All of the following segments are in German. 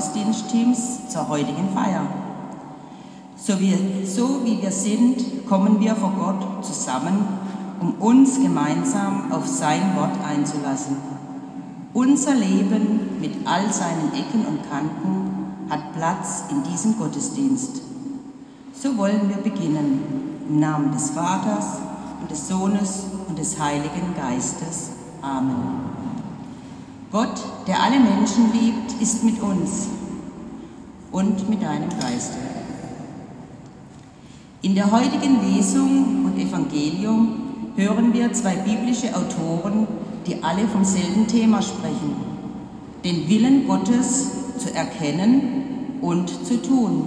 unseres Wortgottesdienstteams, zur heutigen Feier. So wie, so wie wir sind, kommen wir vor Gott zusammen, um uns gemeinsam auf sein Wort einzulassen. Unser Leben mit all seinen Ecken und Kanten hat Platz in diesem Gottesdienst. So wollen wir beginnen, im Namen des Vaters und des Sohnes und des Heiligen Geistes. Amen. Gott, der alle Menschen liebt, ist mit uns und mit deinem Geiste. In der heutigen Lesung und Evangelium hören wir zwei biblische Autoren, die alle vom selben Thema sprechen, den Willen Gottes zu erkennen und zu tun.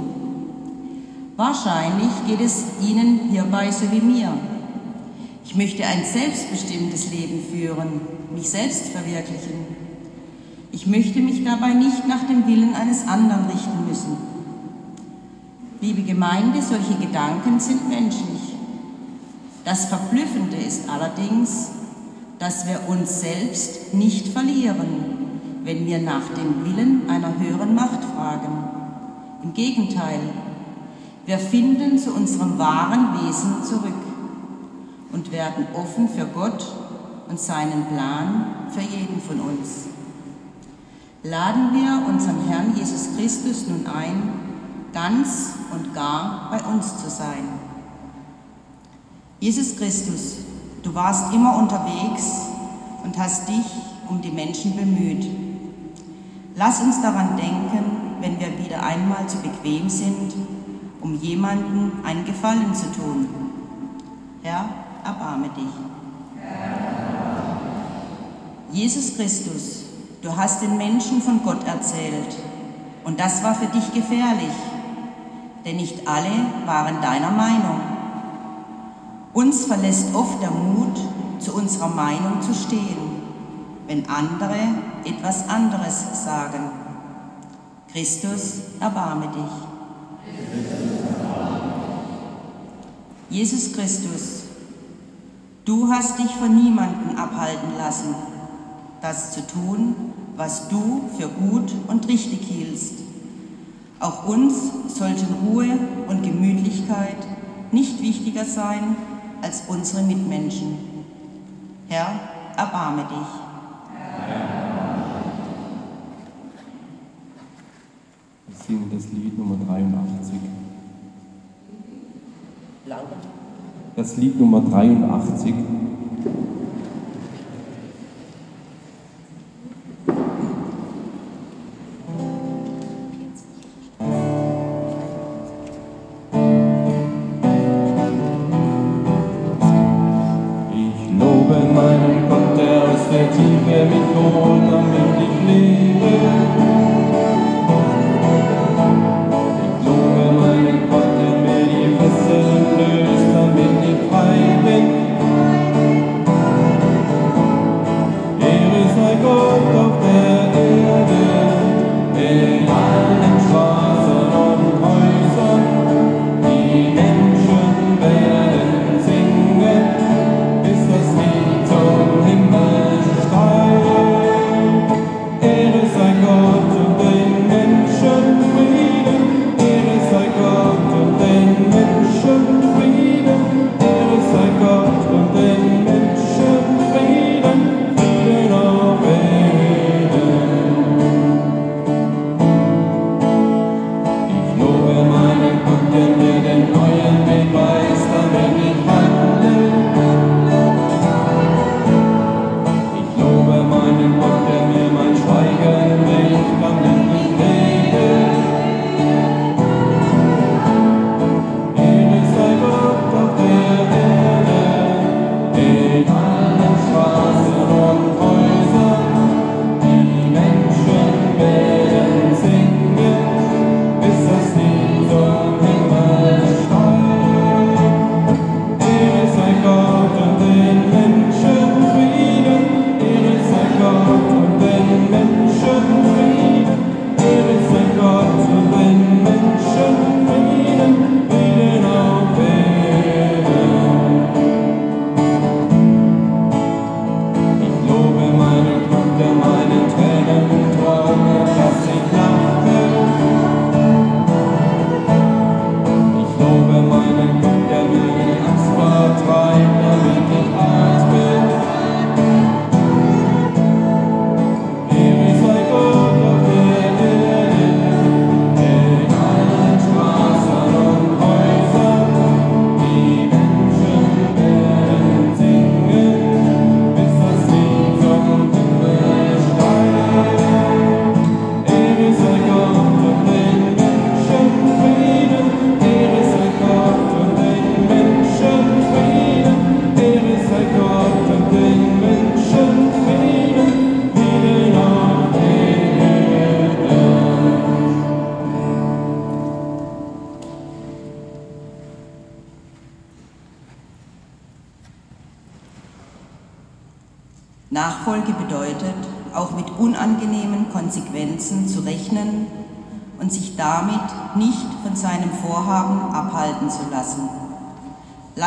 Wahrscheinlich geht es Ihnen hierbei so wie mir. Ich möchte ein selbstbestimmtes Leben führen, mich selbst verwirklichen. Ich möchte mich dabei nicht nach dem Willen eines anderen richten müssen. Liebe Gemeinde, solche Gedanken sind menschlich. Das Verblüffende ist allerdings, dass wir uns selbst nicht verlieren, wenn wir nach dem Willen einer höheren Macht fragen. Im Gegenteil, wir finden zu unserem wahren Wesen zurück und werden offen für Gott und seinen Plan für jeden von uns. Laden wir unseren Herrn Jesus Christus nun ein, ganz und gar bei uns zu sein. Jesus Christus, du warst immer unterwegs und hast dich um die Menschen bemüht. Lass uns daran denken, wenn wir wieder einmal zu bequem sind, um jemanden einen Gefallen zu tun. Herr, erbarme dich. Jesus Christus, du hast den Menschen von Gott erzählt und das war für dich gefährlich denn nicht alle waren deiner Meinung. Uns verlässt oft der Mut, zu unserer Meinung zu stehen, wenn andere etwas anderes sagen. Christus, erbarme dich. Jesus Christus, du hast dich von niemandem abhalten lassen, das zu tun, was du für gut und richtig hielst. Auch uns sollten Ruhe und Gemütlichkeit nicht wichtiger sein als unsere Mitmenschen. Herr, erbarme dich. Wir singen das Lied Nummer 83. Das Lied Nummer 83.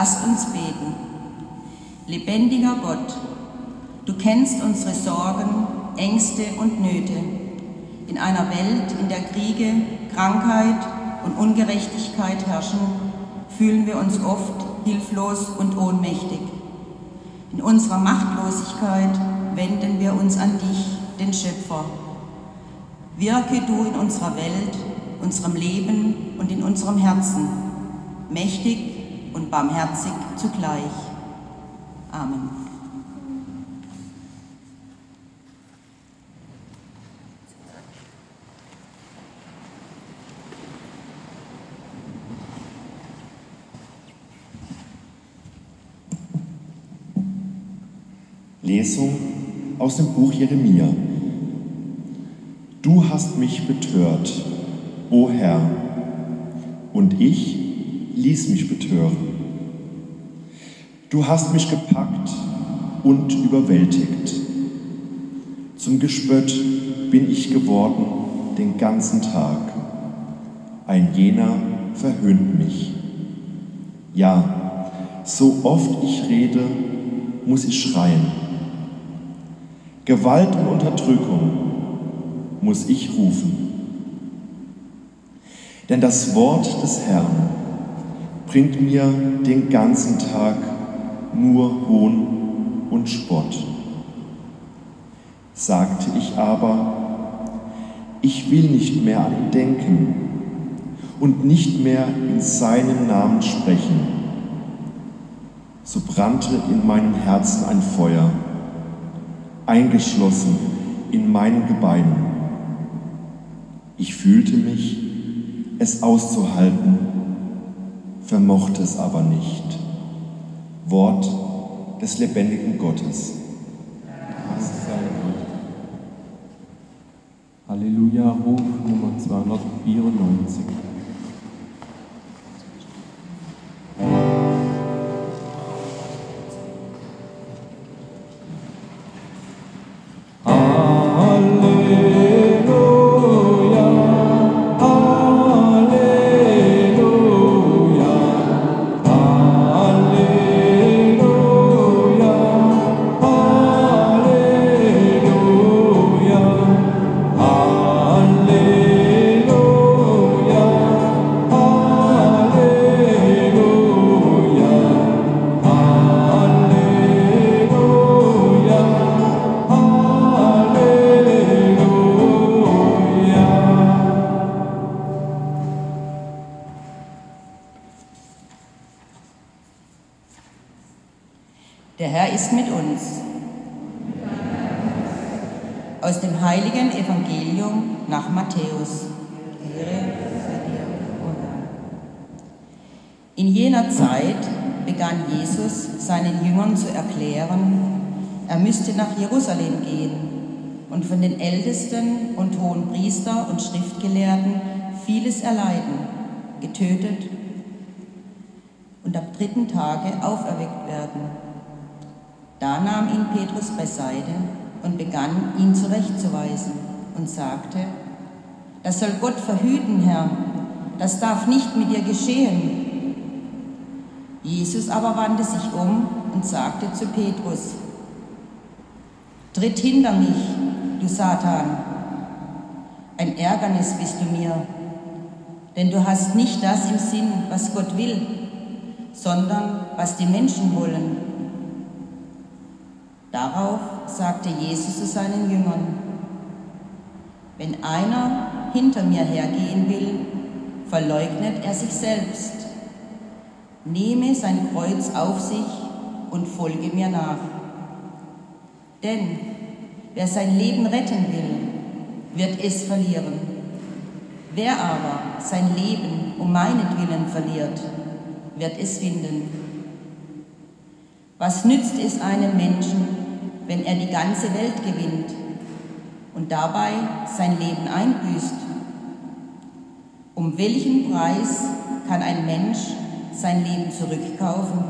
Lasst uns beten. Lebendiger Gott, du kennst unsere Sorgen, Ängste und Nöte. In einer Welt, in der Kriege, Krankheit und Ungerechtigkeit herrschen, fühlen wir uns oft hilflos und ohnmächtig. In unserer Machtlosigkeit wenden wir uns an dich, den Schöpfer. Wirke du in unserer Welt, unserem Leben und in unserem Herzen, mächtig und barmherzig zugleich. Amen. Lesung aus dem Buch Jeremia. Du hast mich betört, o Herr, und ich ließ mich betören. Du hast mich gepackt und überwältigt. Zum Gespött bin ich geworden den ganzen Tag. Ein jener verhöhnt mich. Ja, so oft ich rede, muss ich schreien Gewalt und Unterdrückung muss ich rufen. Denn das Wort des Herrn bringt mir den ganzen Tag nur Hohn und Spott. Sagte ich aber, ich will nicht mehr an ihn denken und nicht mehr in seinem Namen sprechen, so brannte in meinem Herzen ein Feuer eingeschlossen in meinen Gebeinen. Ich fühlte mich, es auszuhalten, vermochte es aber nicht. Wort des lebendigen Gottes. Halleluja, Ruf Nummer 294. Tage auferweckt werden. Da nahm ihn Petrus beiseite und begann, ihn zurechtzuweisen und sagte, das soll Gott verhüten, Herr, das darf nicht mit dir geschehen. Jesus aber wandte sich um und sagte zu Petrus, Tritt hinter mich, du Satan, ein Ärgernis bist du mir, denn du hast nicht das im Sinn, was Gott will, sondern was die Menschen wollen. Darauf sagte Jesus zu seinen Jüngern, wenn einer hinter mir hergehen will, verleugnet er sich selbst, nehme sein Kreuz auf sich und folge mir nach. Denn wer sein Leben retten will, wird es verlieren. Wer aber sein Leben um meinetwillen verliert, wird es finden. Was nützt es einem Menschen, wenn er die ganze Welt gewinnt und dabei sein Leben einbüßt? Um welchen Preis kann ein Mensch sein Leben zurückkaufen?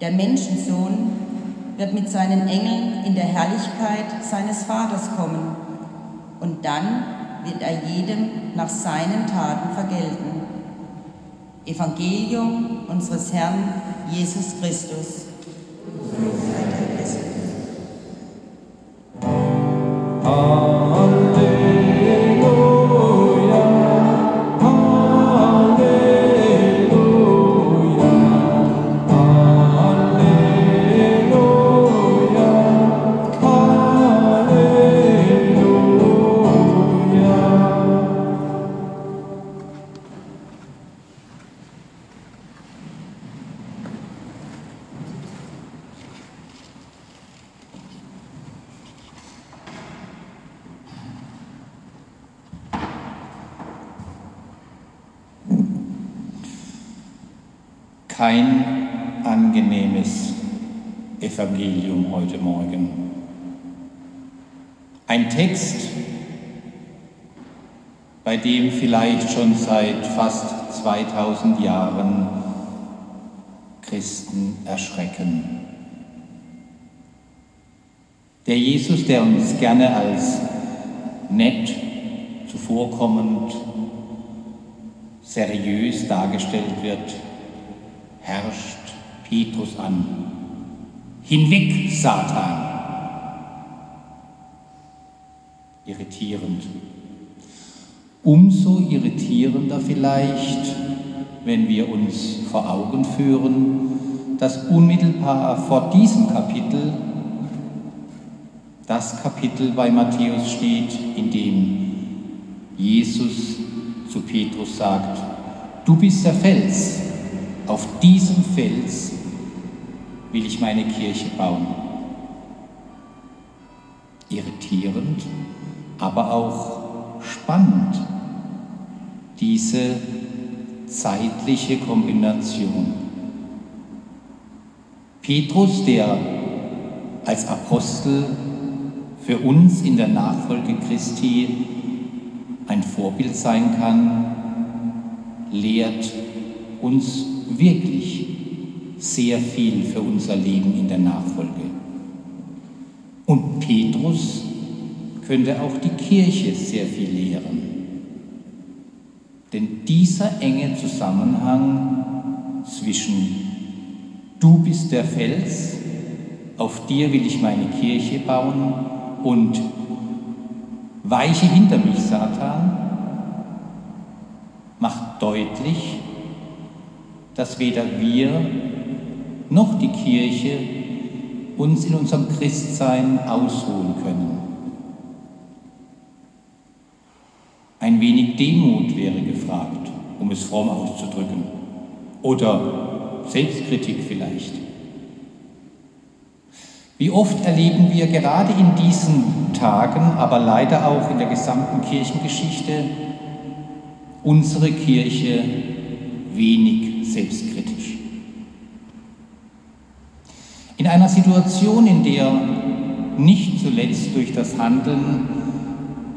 Der Menschensohn wird mit seinen Engeln in der Herrlichkeit seines Vaters kommen und dann wird er jedem nach seinen Taten vergelten. Evangelium unseres Herrn Jesus Christus. kein vielleicht schon seit fast 2000 Jahren Christen erschrecken. Der Jesus, der uns gerne als nett, zuvorkommend, seriös dargestellt wird, herrscht Petrus an. Hinweg, Satan! Irritierend. Umso irritierender vielleicht, wenn wir uns vor Augen führen, dass unmittelbar vor diesem Kapitel das Kapitel bei Matthäus steht, in dem Jesus zu Petrus sagt, du bist der Fels, auf diesem Fels will ich meine Kirche bauen. Irritierend, aber auch spannend, diese zeitliche Kombination. Petrus, der als Apostel für uns in der Nachfolge Christi ein Vorbild sein kann, lehrt uns wirklich sehr viel für unser Leben in der Nachfolge. Und Petrus könnte auch die Kirche sehr viel lehren. Denn dieser enge Zusammenhang zwischen du bist der Fels, auf dir will ich meine Kirche bauen und weiche hinter mich, Satan, macht deutlich, dass weder wir noch die Kirche uns in unserem Christsein ausruhen können. Ein wenig Demut wäre gefragt, um es fromm auszudrücken, oder Selbstkritik vielleicht. Wie oft erleben wir gerade in diesen Tagen, aber leider auch in der gesamten Kirchengeschichte, unsere Kirche wenig selbstkritisch. In einer Situation, in der nicht zuletzt durch das Handeln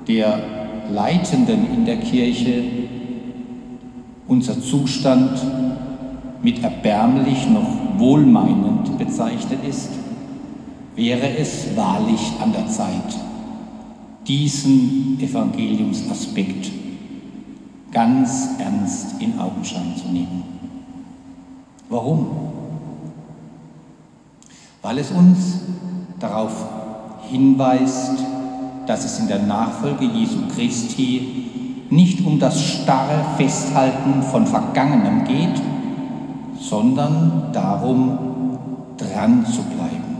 der Leitenden in der Kirche unser Zustand mit erbärmlich noch wohlmeinend bezeichnet ist, wäre es wahrlich an der Zeit, diesen Evangeliumsaspekt ganz ernst in Augenschein zu nehmen. Warum? Weil es uns darauf hinweist, dass es in der Nachfolge Jesu Christi nicht um das starre Festhalten von Vergangenem geht, sondern darum, dran zu bleiben.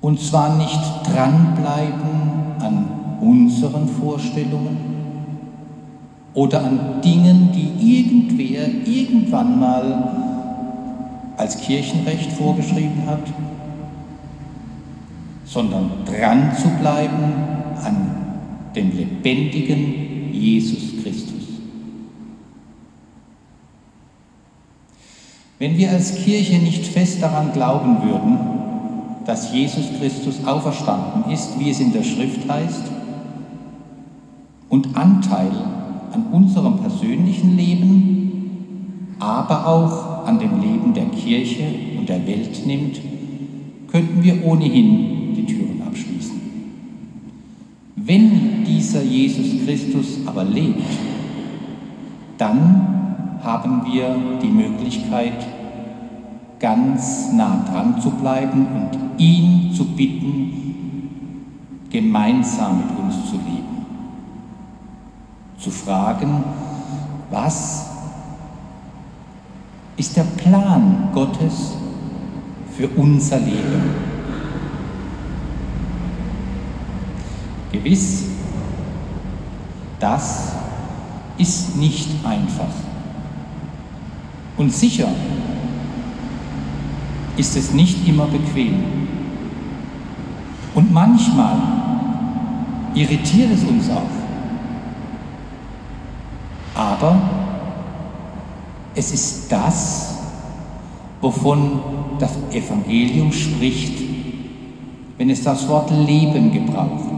Und zwar nicht dranbleiben an unseren Vorstellungen, oder an Dingen, die irgendwer irgendwann mal als Kirchenrecht vorgeschrieben hat, sondern dran zu bleiben an dem lebendigen Jesus Christus. Wenn wir als Kirche nicht fest daran glauben würden, dass Jesus Christus auferstanden ist, wie es in der Schrift heißt, und Anteil an unserem persönlichen Leben, aber auch an dem Leben der Kirche und der Welt nimmt, könnten wir ohnehin. Wenn dieser Jesus Christus aber lebt, dann haben wir die Möglichkeit, ganz nah dran zu bleiben und ihn zu bitten, gemeinsam mit uns zu leben. Zu fragen, was ist der Plan Gottes für unser Leben? Gewiss, das ist nicht einfach. Und sicher ist es nicht immer bequem. Und manchmal irritiert es uns auch. Aber es ist das, wovon das Evangelium spricht, wenn es das Wort Leben gebraucht.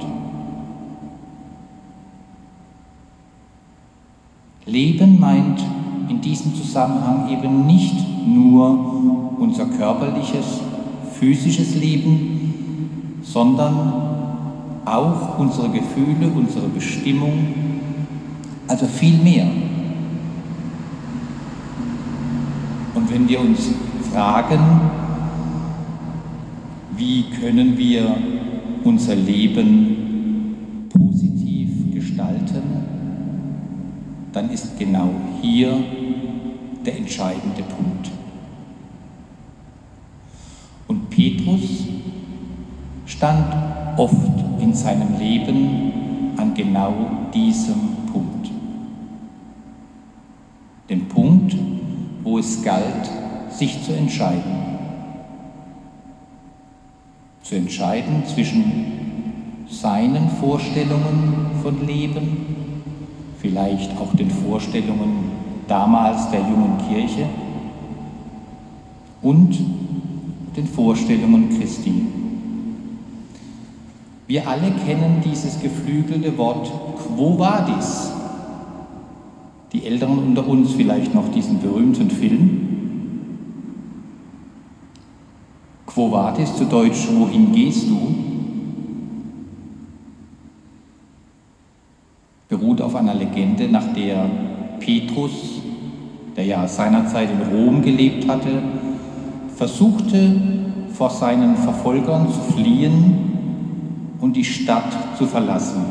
Leben meint in diesem Zusammenhang eben nicht nur unser körperliches, physisches Leben, sondern auch unsere Gefühle, unsere Bestimmung, also viel mehr. Und wenn wir uns fragen, wie können wir unser Leben dann ist genau hier der entscheidende Punkt. Und Petrus stand oft in seinem Leben an genau diesem Punkt. Den Punkt, wo es galt, sich zu entscheiden. Zu entscheiden zwischen seinen Vorstellungen von Leben, vielleicht auch den Vorstellungen damals der jungen Kirche und den Vorstellungen Christi. Wir alle kennen dieses geflügelte Wort Quo vadis? Die Älteren unter uns vielleicht noch diesen berühmten Film. Quo vadis zu Deutsch, wohin gehst du? Beruht auf einer Legende, nach der Petrus, der ja seinerzeit in Rom gelebt hatte, versuchte vor seinen Verfolgern zu fliehen und die Stadt zu verlassen.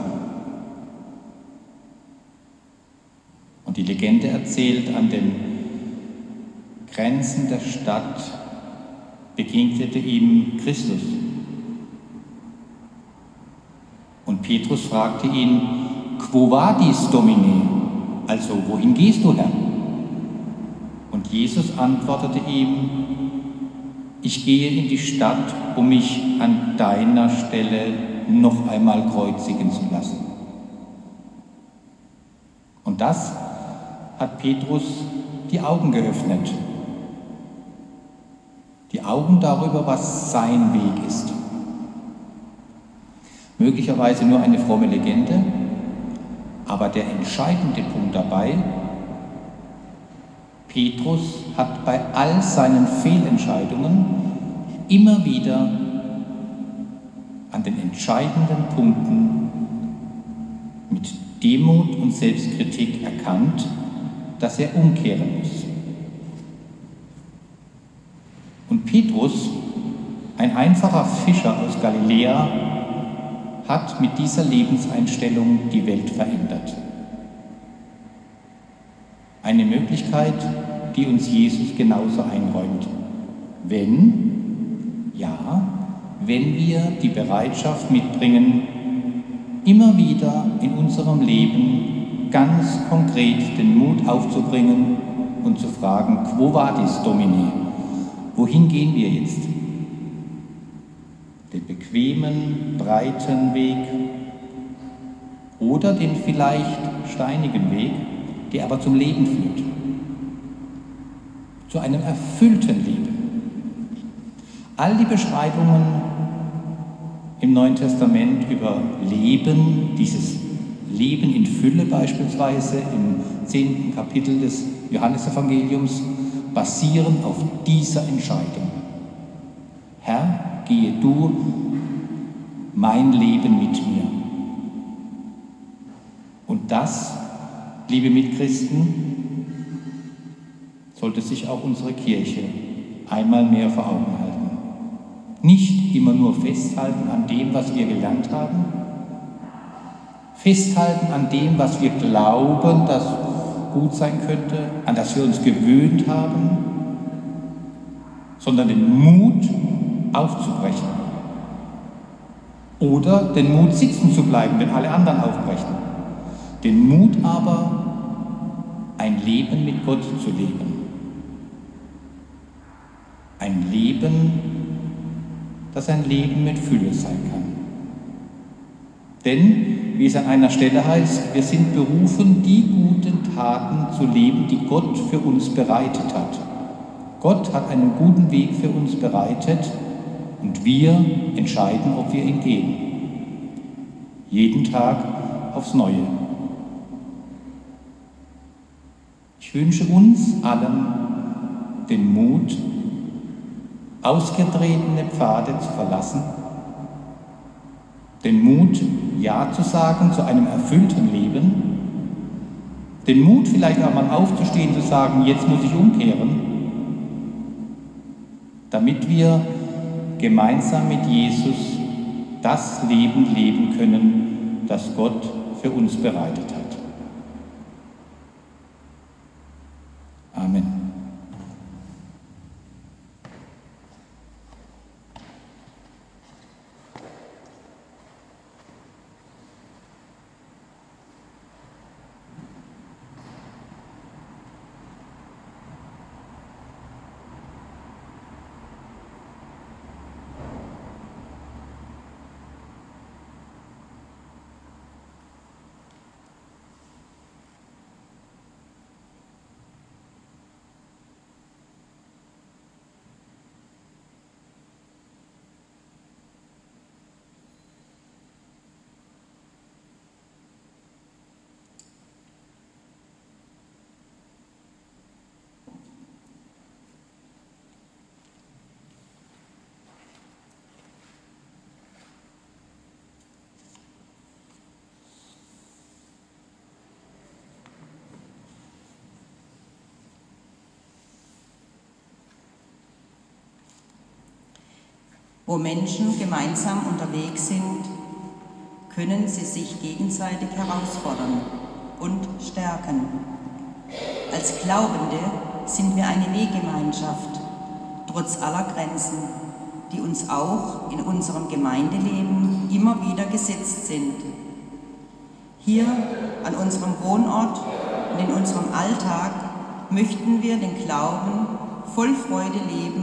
Und die Legende erzählt, an den Grenzen der Stadt begegnete ihm Christus. Und Petrus fragte ihn, Quo vadis, Domine? Also, wohin gehst du, Herr? Und Jesus antwortete ihm, ich gehe in die Stadt, um mich an deiner Stelle noch einmal kreuzigen zu lassen. Und das hat Petrus die Augen geöffnet. Die Augen darüber, was sein Weg ist. Möglicherweise nur eine fromme Legende, aber der entscheidende Punkt dabei, Petrus hat bei all seinen Fehlentscheidungen immer wieder an den entscheidenden Punkten mit Demut und Selbstkritik erkannt, dass er umkehren muss. Und Petrus, ein einfacher Fischer aus Galiläa, hat mit dieser Lebenseinstellung die Welt verändert. Eine Möglichkeit, die uns Jesus genauso einräumt. Wenn, ja, wenn wir die Bereitschaft mitbringen, immer wieder in unserem Leben ganz konkret den Mut aufzubringen und zu fragen, quo vadis, Domine? Wohin gehen wir jetzt? Bequemen, breiten Weg oder den vielleicht steinigen Weg, der aber zum Leben führt, zu einem erfüllten Leben. All die Beschreibungen im Neuen Testament über Leben, dieses Leben in Fülle beispielsweise im zehnten Kapitel des Johannesevangeliums, basieren auf dieser Entscheidung. Herr, gehe du mein Leben mit mir. Und das, liebe Mitchristen, sollte sich auch unsere Kirche einmal mehr vor Augen halten. Nicht immer nur festhalten an dem, was wir gelernt haben, festhalten an dem, was wir glauben, das gut sein könnte, an das wir uns gewöhnt haben, sondern den Mut aufzubrechen. Oder den Mut sitzen zu bleiben, wenn alle anderen aufbrechen. Den Mut aber, ein Leben mit Gott zu leben. Ein Leben, das ein Leben mit Fülle sein kann. Denn, wie es an einer Stelle heißt, wir sind berufen, die guten Taten zu leben, die Gott für uns bereitet hat. Gott hat einen guten Weg für uns bereitet und wir entscheiden, ob wir ihn gehen. Jeden Tag aufs Neue. Ich wünsche uns allen den Mut, ausgetretene Pfade zu verlassen, den Mut, Ja zu sagen zu einem erfüllten Leben, den Mut vielleicht auch mal aufzustehen, zu sagen, jetzt muss ich umkehren, damit wir gemeinsam mit Jesus das Leben leben können, das Gott für uns bereitet hat. Amen. Wo Menschen gemeinsam unterwegs sind, können sie sich gegenseitig herausfordern und stärken. Als Glaubende sind wir eine Weggemeinschaft, trotz aller Grenzen, die uns auch in unserem Gemeindeleben immer wieder gesetzt sind. Hier an unserem Wohnort und in unserem Alltag möchten wir den Glauben voll Freude leben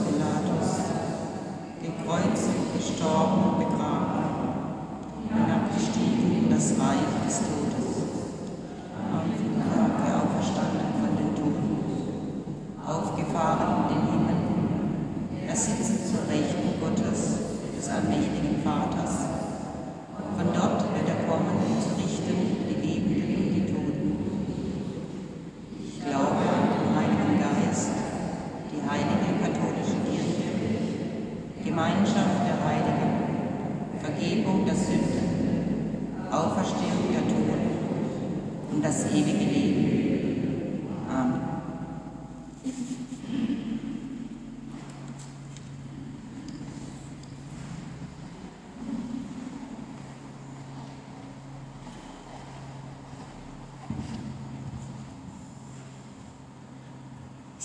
I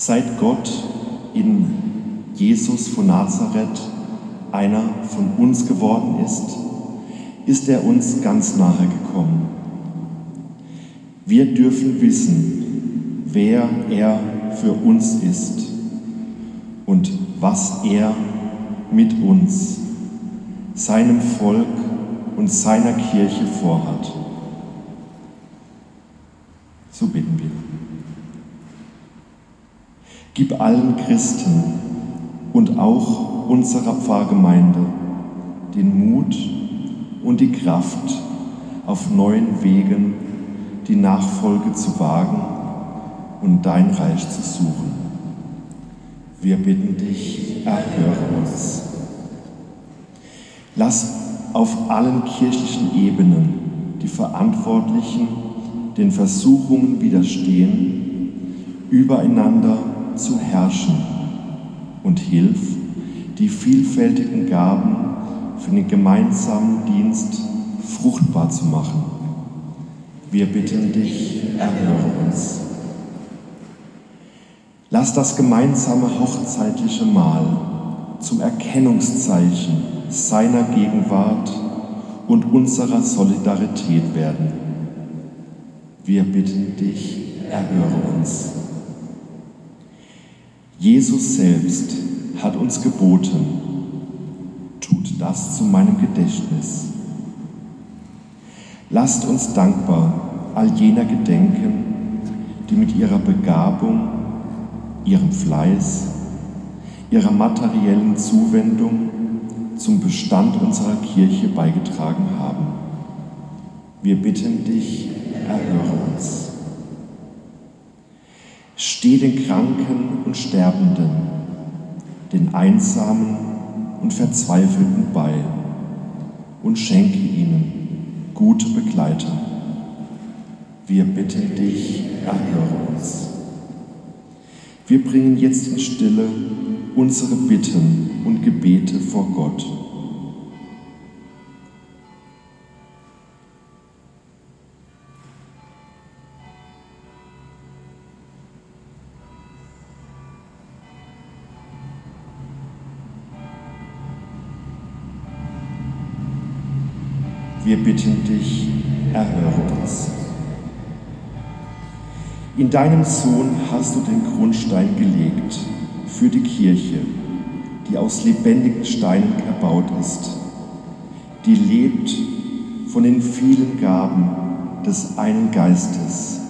Seit Gott in Jesus von Nazareth einer von uns geworden ist, ist er uns ganz nahe gekommen. Wir dürfen wissen, wer er für uns ist und was er mit uns, seinem Volk und seiner Kirche vorhat. So bitten wir. Gib allen Christen und auch unserer Pfarrgemeinde den Mut und die Kraft, auf neuen Wegen die Nachfolge zu wagen und dein Reich zu suchen. Wir bitten dich, erhöre uns. Lass auf allen kirchlichen Ebenen die Verantwortlichen den Versuchungen widerstehen, übereinander zu herrschen und hilf, die vielfältigen Gaben für den gemeinsamen Dienst fruchtbar zu machen. Wir bitten dich, erhöre uns. Lass das gemeinsame hochzeitliche Mahl zum Erkennungszeichen seiner Gegenwart und unserer Solidarität werden. Wir bitten dich, erhöre uns. Jesus selbst hat uns geboten, tut das zu meinem Gedächtnis. Lasst uns dankbar all jener gedenken, die mit ihrer Begabung, ihrem Fleiß, ihrer materiellen Zuwendung zum Bestand unserer Kirche beigetragen haben. Wir bitten dich, erhöre uns. Steh den Kranken und Sterbenden, den Einsamen und Verzweifelten bei und schenke ihnen gute Begleiter. Wir bitten dich, erhöre uns. Wir bringen jetzt in Stille unsere Bitten und Gebete vor Gott. Wir bitten dich, erhöre uns. In deinem Sohn hast du den Grundstein gelegt für die Kirche, die aus lebendigen Steinen erbaut ist, die lebt von den vielen Gaben des einen Geistes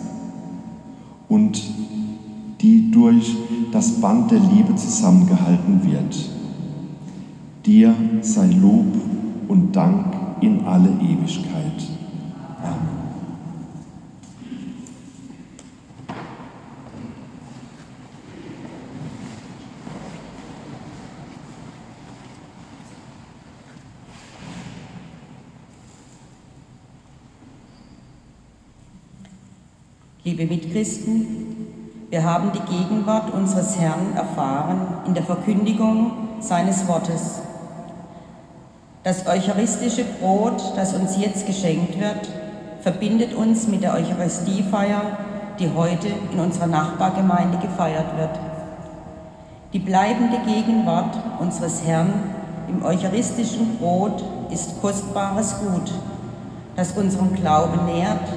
und die durch das Band der Liebe zusammengehalten wird. Dir sei Lob und Dank in alle Ewigkeit. Amen. Liebe Mitchristen, wir haben die Gegenwart unseres Herrn erfahren in der Verkündigung seines Wortes. Das eucharistische Brot, das uns jetzt geschenkt wird, verbindet uns mit der Eucharistiefeier, die heute in unserer Nachbargemeinde gefeiert wird. Die bleibende Gegenwart unseres Herrn im eucharistischen Brot ist kostbares Gut, das unseren Glauben nährt,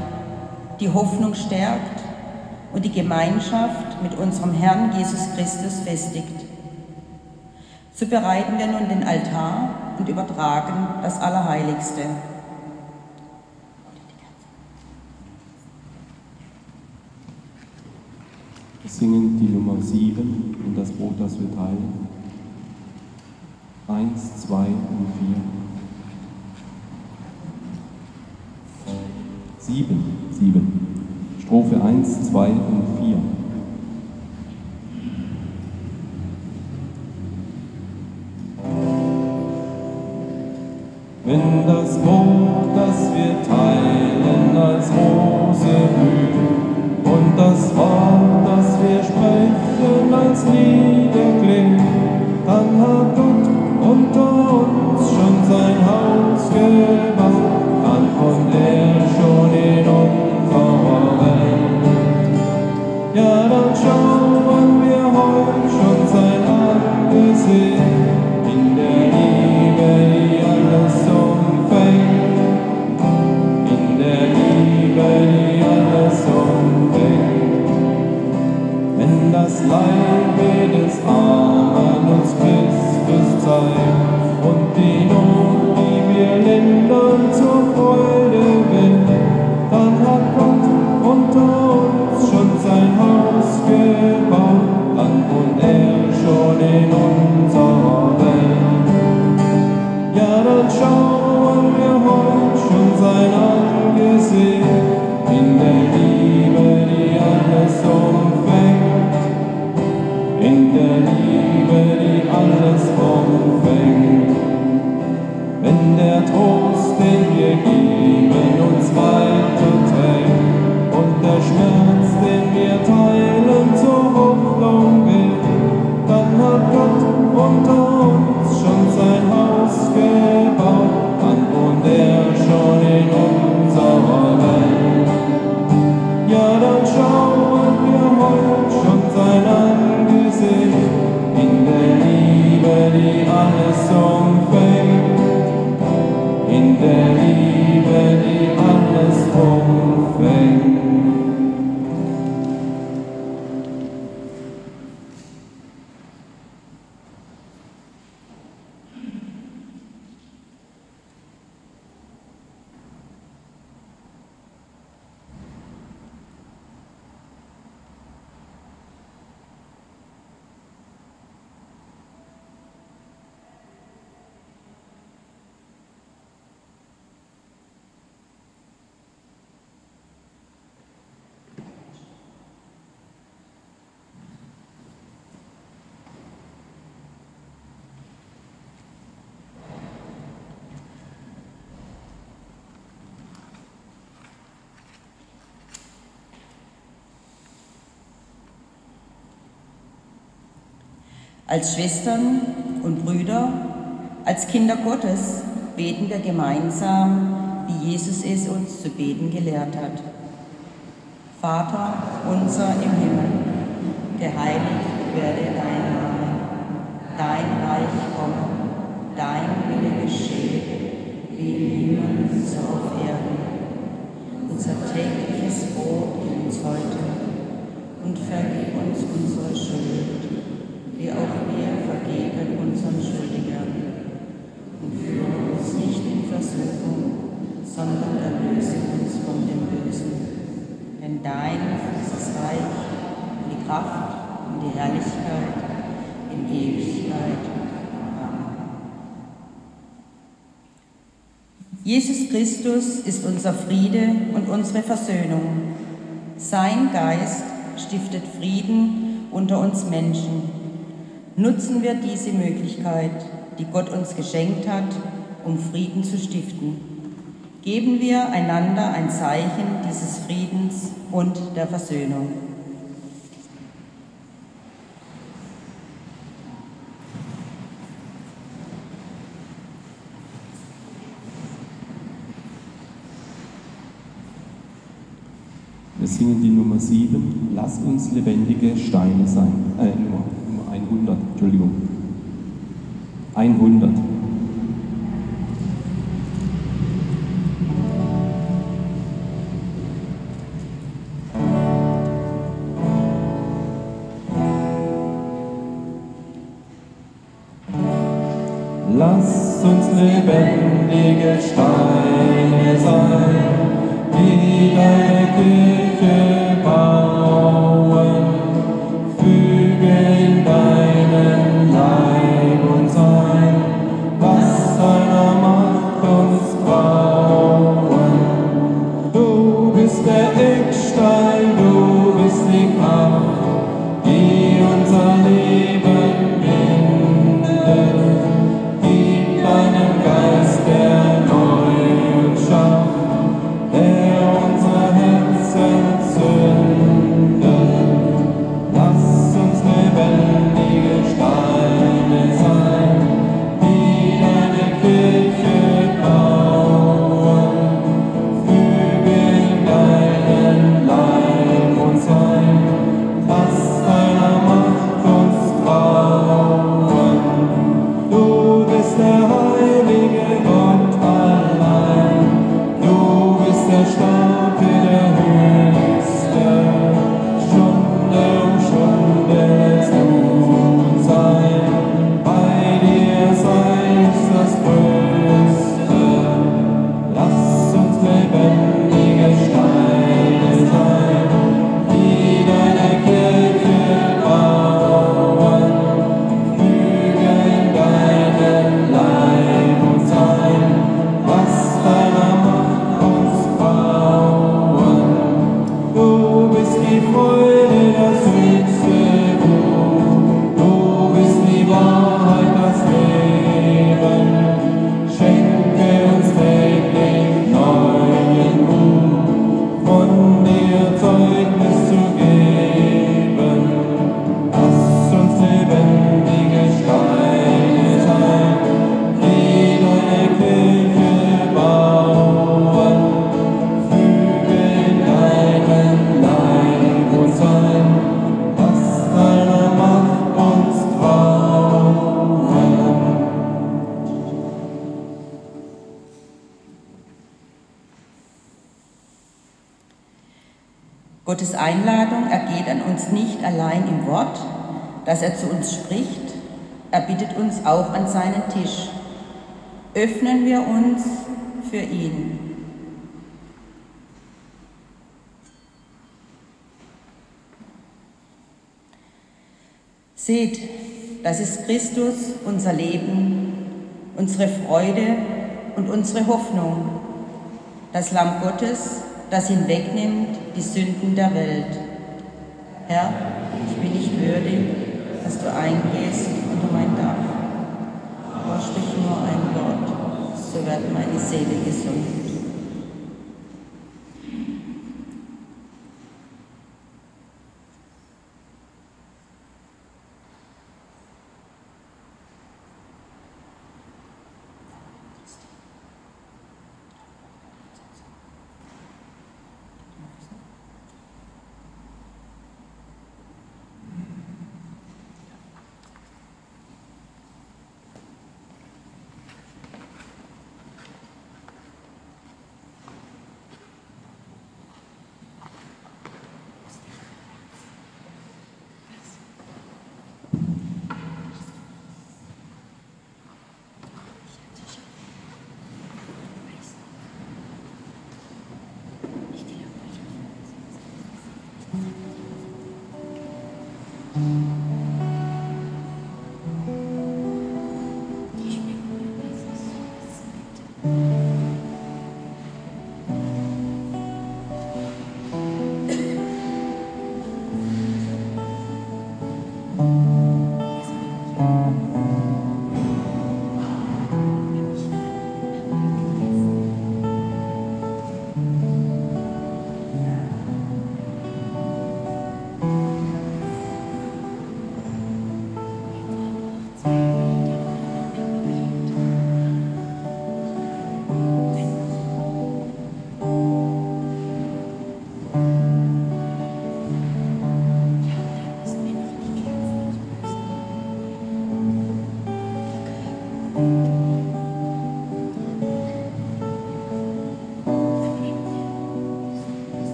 die Hoffnung stärkt und die Gemeinschaft mit unserem Herrn Jesus Christus festigt. So bereiten wir nun den Altar und übertragen das Allerheiligste. Singen die Nummer 7 und das Brot, das wir teilen. Eins, zwei und vier. Sieben, sieben. Strophe 1, 2 und 4. Als Schwestern und Brüder, als Kinder Gottes beten wir gemeinsam, wie Jesus es uns zu beten gelehrt hat. Vater unser im Himmel, geheiligt werde dein Name, dein Reich komme, dein Wille geschehe, wie im Himmel so auf Erden. Unser tägliches Brot gib uns heute und vergib uns unsere Schuld wie auch wir vergeben unseren Schuldigern. Und führe uns nicht in Versuchung, sondern erlöse uns von dem Bösen. Denn dein ist das Reich, die Kraft und die Herrlichkeit in Ewigkeit. Amen. Jesus Christus ist unser Friede und unsere Versöhnung. Sein Geist stiftet Frieden unter uns Menschen. Nutzen wir diese Möglichkeit, die Gott uns geschenkt hat, um Frieden zu stiften. Geben wir einander ein Zeichen dieses Friedens und der Versöhnung. Wir singen die Nummer 7, Lass uns lebendige Steine sein. Äh, Nummer, Nummer 100, Entschuldigung. 100. Lass uns lebendige Steine sein, die deine Kirche die Seht, das ist Christus, unser Leben, unsere Freude und unsere Hoffnung, das Lamm Gottes, das hinwegnimmt die Sünden der Welt. Herr, ich bin nicht würdig, dass du eingehst unter mein Dach. Aber sprich nur ein Wort, so wird meine Seele gesund.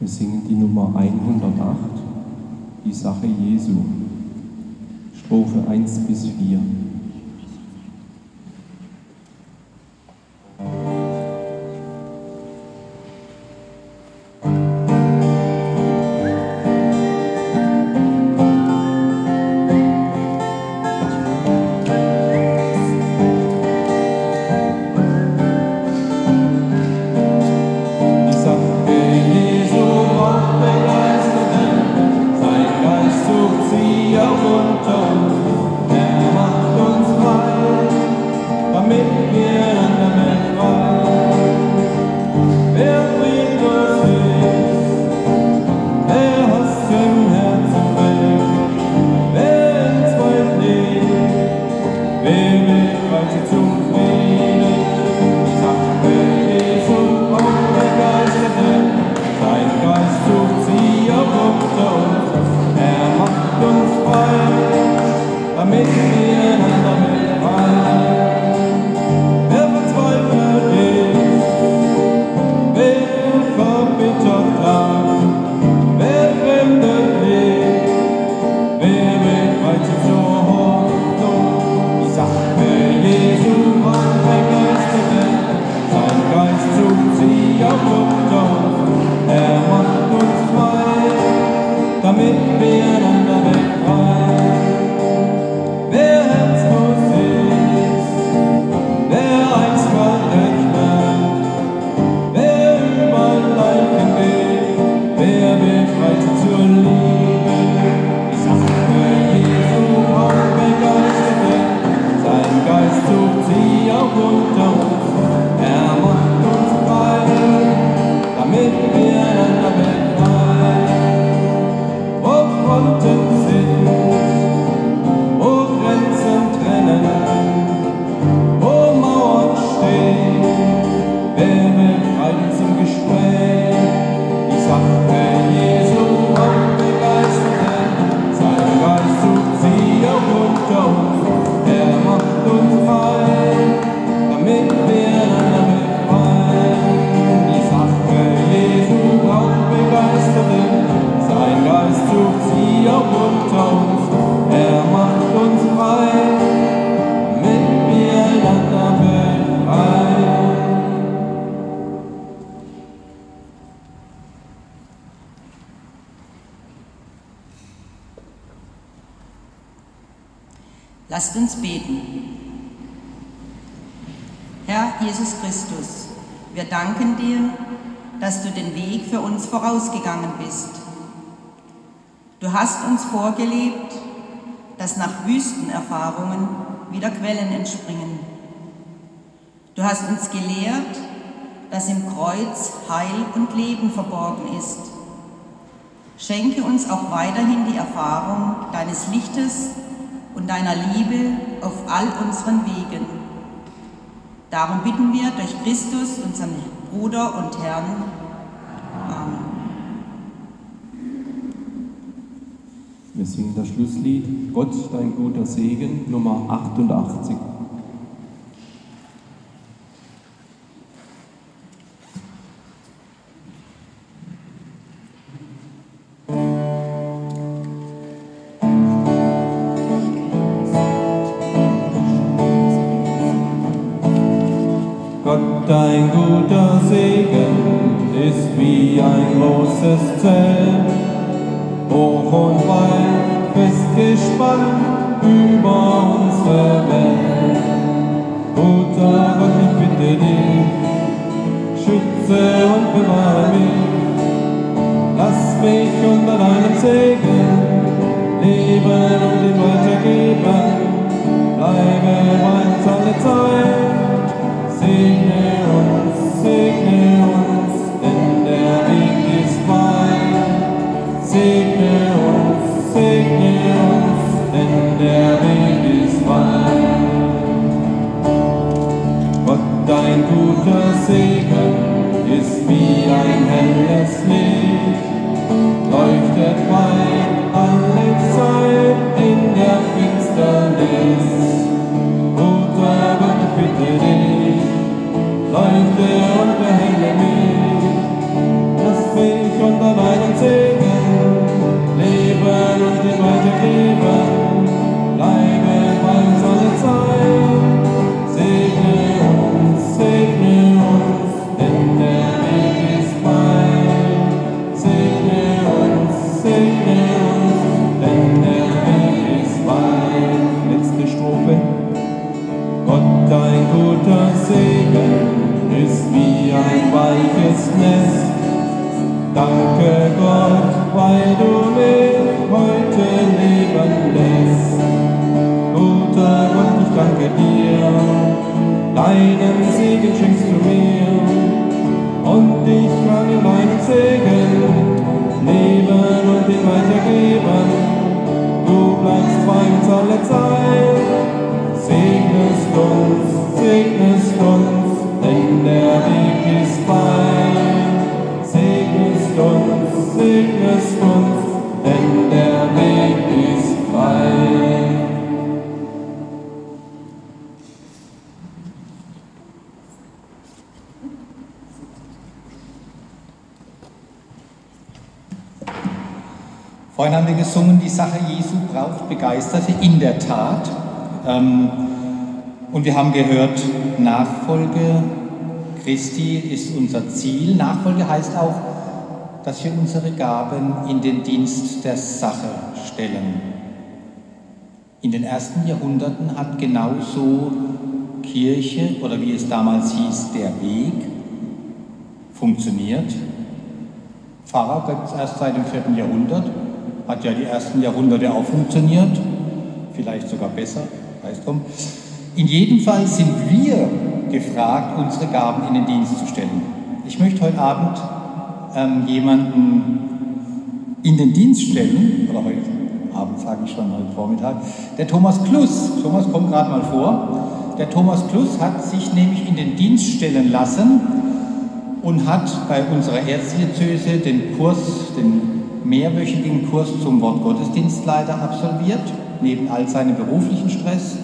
Wir singen die Nummer 108, die Sache Jesu, Strophe 1 bis 4. Chor gelebt, das nach Wüstenerfahrungen wieder Quellen entspringen. Du hast uns gelehrt, dass im Kreuz Heil und Leben verborgen ist. Schenke uns auch weiterhin die Erfahrung deines Lichtes und deiner Liebe auf all unseren Wegen. Darum bitten wir durch Christus, unseren Bruder und Herrn. Amen. Wir singen das Schlusslied Gott, dein guter Segen, Nummer 88. I've been I've once on the time. Leben ist wie ein weiches Nest. Danke Gott, weil du mich heute leben lässt. Guter Gott, ich danke dir, deinen Segen schenkst du mir. Und ich kann in meinem Segen leben und ihn weitergeben. Du bleibst bei uns alle Zeit, segnest uns, segnest uns. Wir gesungen, die Sache Jesu braucht Begeisterte, in der Tat. Ähm, und wir haben gehört, Nachfolge Christi ist unser Ziel. Nachfolge heißt auch, dass wir unsere Gaben in den Dienst der Sache stellen. In den ersten Jahrhunderten hat genauso Kirche oder wie es damals hieß, der Weg funktioniert. Pfarrer gibt es erst seit dem vierten Jahrhundert, hat ja die ersten Jahrhunderte auch funktioniert, vielleicht sogar besser, weiß drum. In jedem Fall sind wir gefragt, unsere Gaben in den Dienst zu stellen. Ich möchte heute Abend ähm, jemanden in den Dienst stellen, oder heute Abend sage ich schon, heute Vormittag, der Thomas Kluss. Thomas kommt gerade mal vor. Der Thomas Kluss hat sich nämlich in den Dienst stellen lassen und hat bei unserer Erzdiözese den Kurs, den mehrwöchigen Kurs zum Wortgottesdienstleiter absolviert, neben all seinem beruflichen Stress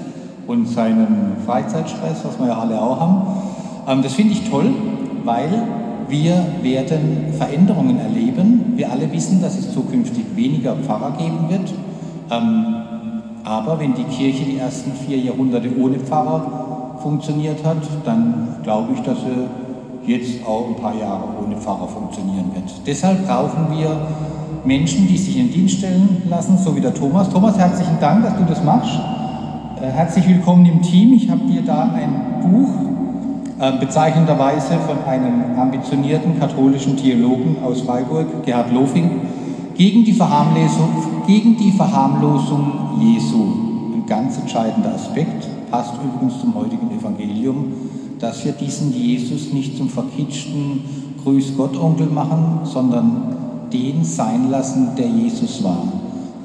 und seinem Freizeitstress, was wir ja alle auch haben. Ähm, das finde ich toll, weil wir werden Veränderungen erleben. Wir alle wissen, dass es zukünftig weniger Pfarrer geben wird. Ähm, aber wenn die Kirche die ersten vier Jahrhunderte ohne Pfarrer funktioniert hat, dann glaube ich, dass sie jetzt auch ein paar Jahre ohne Pfarrer funktionieren wird. Deshalb brauchen wir Menschen, die sich in den Dienst stellen lassen, so wie der Thomas. Thomas, herzlichen Dank, dass du das machst. Äh, herzlich willkommen im Team. Ich habe dir da ein Buch äh, bezeichnenderweise von einem ambitionierten katholischen Theologen aus Freiburg, Gerhard Lofing, gegen die Verharmlosung, gegen die Verharmlosung Jesu. Ein ganz entscheidender Aspekt, passt übrigens zum heutigen Evangelium dass wir diesen Jesus nicht zum verkitschten Grüß Gott Onkel machen, sondern den sein lassen, der Jesus war.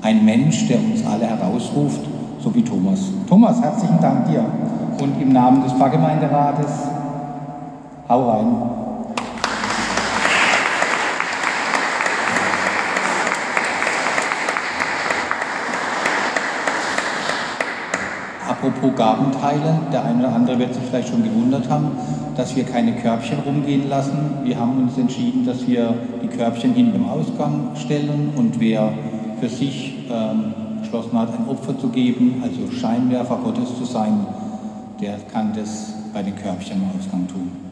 Ein Mensch, der uns alle herausruft, so wie Thomas. Thomas, herzlichen Dank dir. Und im Namen des Pfarrgemeinderates, hau rein. Apropos Gabenteile, der eine oder andere wird sich vielleicht schon gewundert haben, dass wir keine Körbchen rumgehen lassen. Wir haben uns entschieden, dass wir die Körbchen hinten im Ausgang stellen und wer für sich ähm, beschlossen hat, ein Opfer zu geben, also Scheinwerfer Gottes zu sein, der kann das bei den Körbchen im Ausgang tun.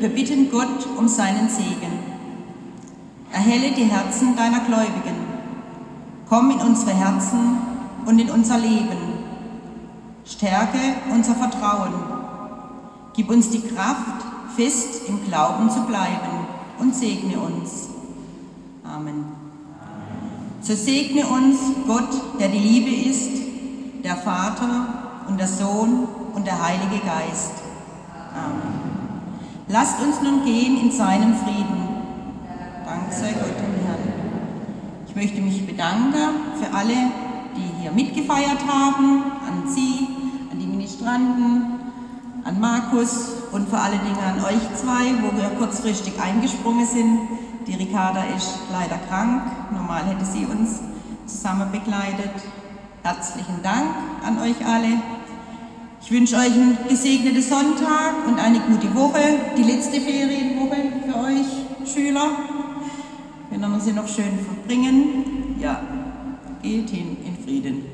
Wir bitten Gott um seinen Segen. Erhelle die Herzen deiner Gläubigen. Komm in unsere Herzen und in unser Leben. Stärke unser Vertrauen. Gib uns die Kraft, fest im Glauben zu bleiben und segne uns. Amen. So segne uns Gott, der die Liebe ist, der Vater und der Sohn und der Heilige Geist. Amen. Lasst uns nun gehen in seinem Frieden. Dank sei Gott dem Herrn. Ich möchte mich bedanken für alle, die hier mitgefeiert haben, an Sie, an die Ministranten, an Markus und vor allen Dingen an euch zwei, wo wir kurzfristig eingesprungen sind. Die Ricarda ist leider krank, normal hätte sie uns zusammen begleitet. Herzlichen Dank an euch alle. Ich wünsche euch einen gesegneten Sonntag und eine gute Woche, die letzte Ferienwoche für euch Schüler. Wenn wir sie noch schön verbringen, ja, geht hin in Frieden.